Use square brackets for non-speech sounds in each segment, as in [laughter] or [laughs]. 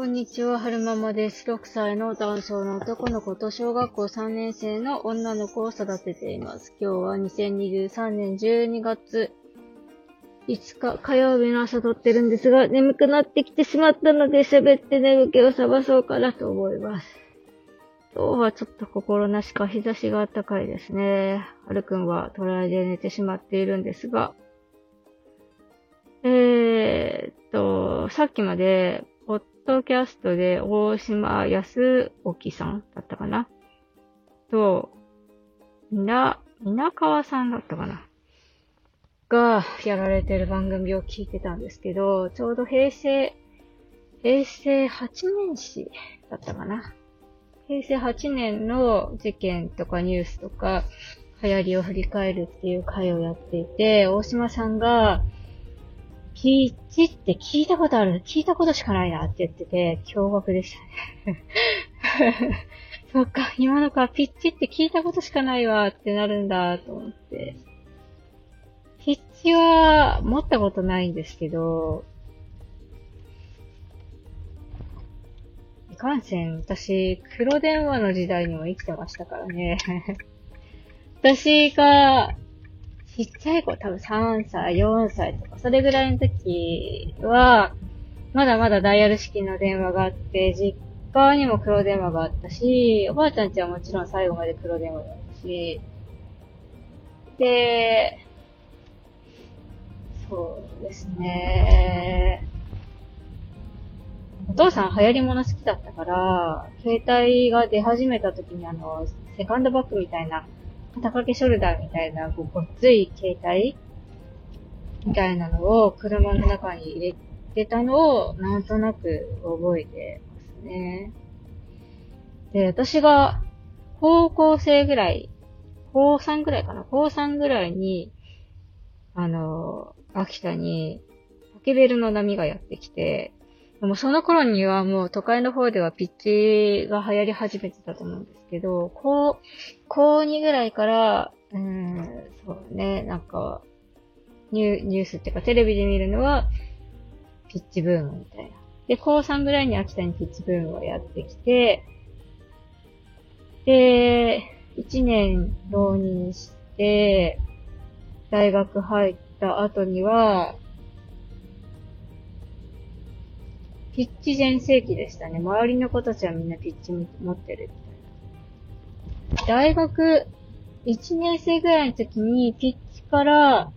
こんにちは、はるままです。6歳の男性の男の子と小学校3年生の女の子を育てています。今日は2023年12月5日火曜日の朝撮ってるんですが、眠くなってきてしまったので喋って眠気を覚まそうかなと思います。今日はちょっと心なしか日差しが暖かいですね。はるくんはトライで寝てしまっているんですが、えーっと、さっきまで、ポッドキャストで大島康沖さんだったかな？と、みな、皆川さんだったかな？がやられてる番組を聞いてたんですけど、ちょうど平成、平成8年史だったかな？平成8年の事件とかニュースとか流行りを振り返るっていう回をやっていて、大島さんが、ピッチって聞いたことある聞いたことしかないなって言ってて、驚愕でしたね。[laughs] そっか、今のか、ピッチって聞いたことしかないわってなるんだと思って。ピッチは持ったことないんですけど、いかんせん、私、黒電話の時代にも生きてましたからね。[laughs] 私が、ちっちゃい子、多分3歳、4歳とか、それぐらいの時は、まだまだダイヤル式の電話があって、実家にも黒電話があったし、おばあちゃんちはもちろん最後まで黒電話だったし、で、そうですね。お父さん流行り物好きだったから、携帯が出始めた時にあの、セカンドバッグみたいな、肩掛けショルダーみたいな、こうごっつい携帯みたいなのを車の中に入れてたのをなんとなく覚えてますね。で、私が高校生ぐらい、高3ぐらいかな？高3ぐらいに、あの、秋田にポケベルの波がやってきて、でもその頃にはもう都会の方ではピッチが流行り始めてたと思うんですけど、高、高2ぐらいから、うん、そうね、なんか、ニュニュースっていうかテレビで見るのは、ピッチブームみたいな。で、高3ぐらいに秋田にピッチブームがやってきて、で、1年浪人して、大学入った後には、ピッチ全盛期でしたね。周りの子たちはみんなピッチ持ってるみたいな。大学1年生ぐらいの時にピッチから、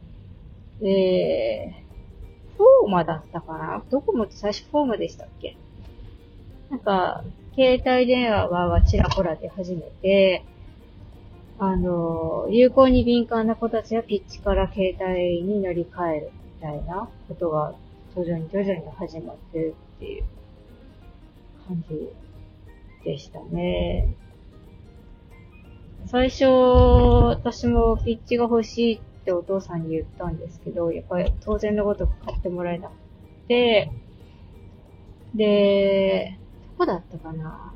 えー、フォーマだったかな？どこもって最初フォーマでしたっけ？なんか、携帯電話がちらほら出始めて、あの、有効に敏感な子たちはピッチから携帯に乗り換えるみたいなことが徐々に徐々に始まってるっていう感じでしたね。最初、私もピッチが欲しいってお父さんに言ったんですけど、やっぱり当然のごとく買ってもらえなくて、で、どこだったかな。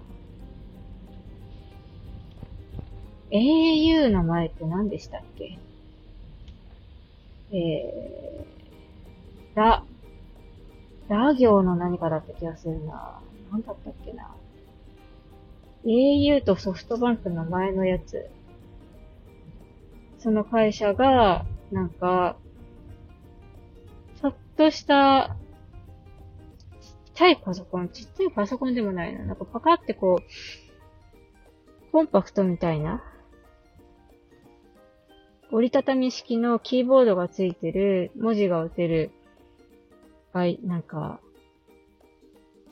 au の前って何でしたっけ？えー、ラ、ラ行の何かだった気がするな。何だったっけな。au とソフトバンクの前のやつ。その会社が、なんか、ちょっとした、ちっちゃいパソコン、ちっちゃいパソコンでもないな。なんかパカってこう、コンパクトみたいな、折りたたみ式のキーボードがついてる、文字が打てる、はい、なんか、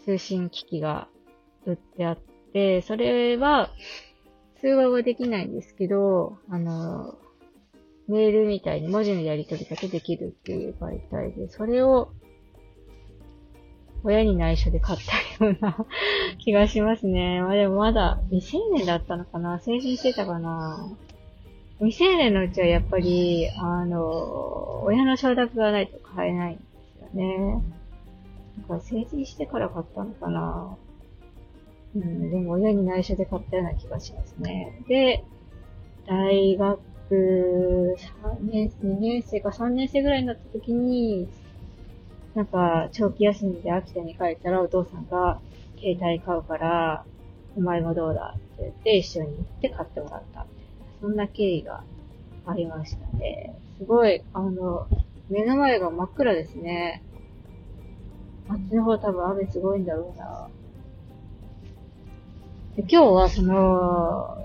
通信機器が売ってあって、それは、通話はできないんですけど、あの、メールみたいに文字のやり取りだけできるっていう媒体で、それを、親に内緒で買ったような [laughs] 気がしますね。まあでもまだ未成年だったのかな？成人してたかな？未成年のうちはやっぱり、あの、親の承諾がないと買えない。ね。なんか成人してから買ったのかなうん、でも親に内緒で買ったような気がしますね。で、大学3年、2年生か3年生ぐらいになった時に、なんか長期休みで秋田に帰ったらお父さんが、携帯買うから、お前もどうだって言って一緒に行って買ってもらった。そんな経緯がありましたね。すごい、あの、目の前が真っ暗ですね。あっちの方多分雨すごいんだろうな。で今日はその、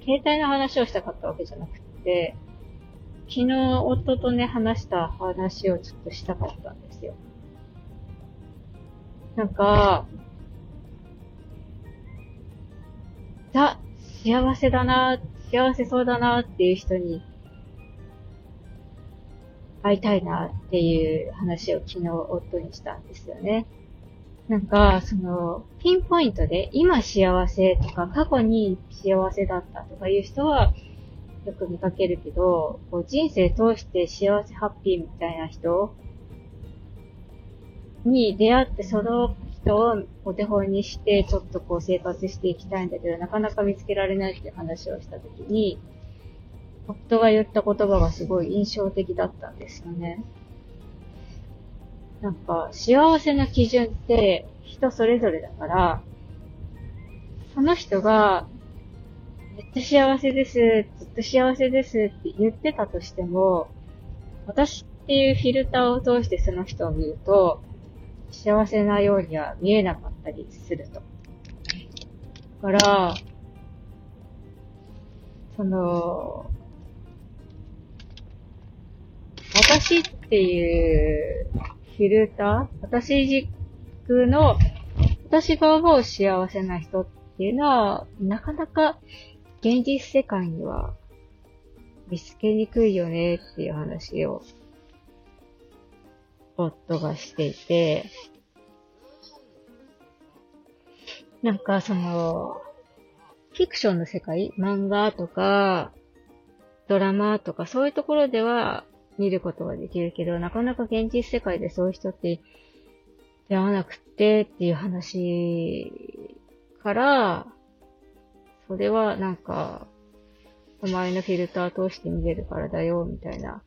携帯の話をしたかったわけじゃなくて、昨日夫とね、話した話をちょっとしたかったんですよ。なんか、ザ、幸せだな、幸せそうだなっていう人に会いたいなっていう話を昨日夫にしたんですよね。なんか、その、ピンポイントで、今幸せとか、過去に幸せだったとかいう人は、よく見かけるけど、こう人生通して幸せハッピーみたいな人に出会って、その人をお手本にして、ちょっとこう生活していきたいんだけど、なかなか見つけられないって話をしたときに、夫が言った言葉がすごい印象的だったんですよね。なんか、幸せの基準って人それぞれだから、その人が、めっちゃ幸せです、ずっと幸せですって言ってたとしても、私っていうフィルターを通してその人を見ると、幸せなようには見えなかったりすると。だから、その、私っていうフィルター？私軸の、私が思う幸せな人っていうのは、なかなか現実世界には見つけにくいよねっていう話を夫がしていて、なんかその、フィクションの世界、漫画とか、ドラマとかそういうところでは見ることができるけど、なかなか現実世界でそういう人って出会わなくってっていう話から、それはなんか、お前のフィルター通して見れるからだよ、みたいな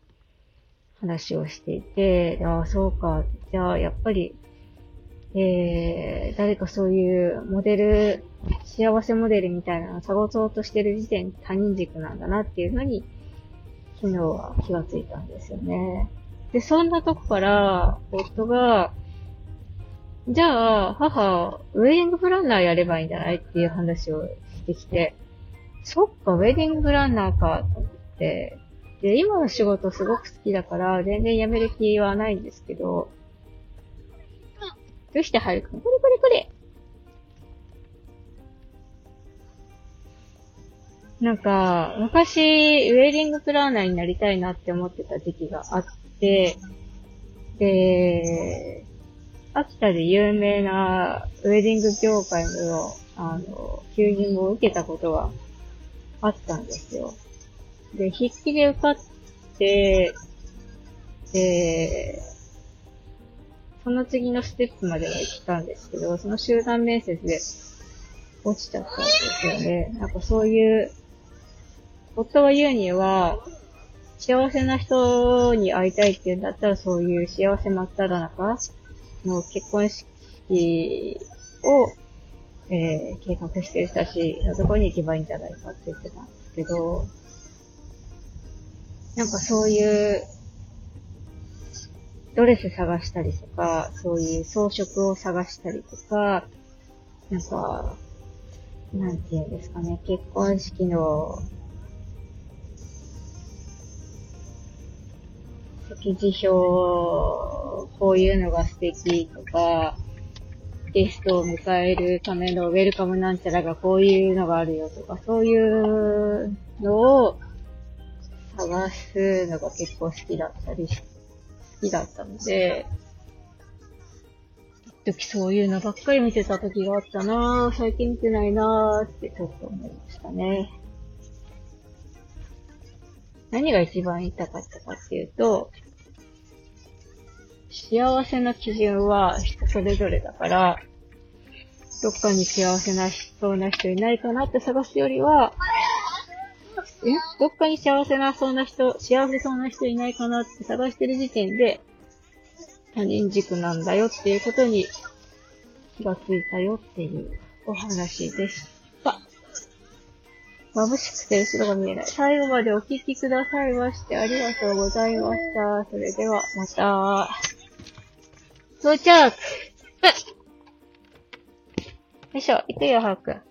話をしていて、ああ、そうか。じゃあ、やっぱり、えー、誰かそういうモデル、幸せモデルみたいなのを探そうとしてる時点他人軸なんだなっていうのに、昨日は気がついたんですよね。で、そんなとこから、夫が、じゃあ、母、ウェディングプランナーやればいいんじゃないっていう話をしてきて、そっか、ウェディングプランナーか、と思って、で、今の仕事すごく好きだから、全然辞める気はないんですけど、どうしてはるくんこれこれこれなんか、昔、ウェディングプランナーになりたいなって思ってた時期があって、で、秋田で有名なウェディング業界の、あの、求人を受けたことがあったんですよ。で、筆記で受かって、で、その次のステップまでは行ったんですけど、その集団面接で落ちちゃったんですよね。なんかそういう、夫が言うには、幸せな人に会いたいって言うんだったら、そういう幸せ真っ只中の結婚式を、えー、計画してる人たちのところに行けばいいんじゃないかって言ってたんですけど、なんかそういう、ドレス探したりとか、そういう装飾を探したりとか、なんか、なんて言うんですかね、結婚式の、席次表、こういうのが素敵とか、ゲストを迎えるためのウェルカムなんちゃらがこういうのがあるよとか、そういうのを探すのが結構好きだったり、好きだったので、一時そういうのばっかり見てた時があったなぁ、最近見てないなぁってちょっと思いましたね。何が一番言いたかったかっていうと、幸せの基準は人それぞれだから、どっかに幸せなそうな人いないかなって探すよりは、え？どっかに幸せなそうな人、幸せそうな人いないかなって探してる時点で、他人軸なんだよっていうことに気がついたよっていうお話でした。眩しくて後ろが見えない。最後までお聞きくださいましてありがとうございました。それではまた。到着よいしょ、行くよ、早く。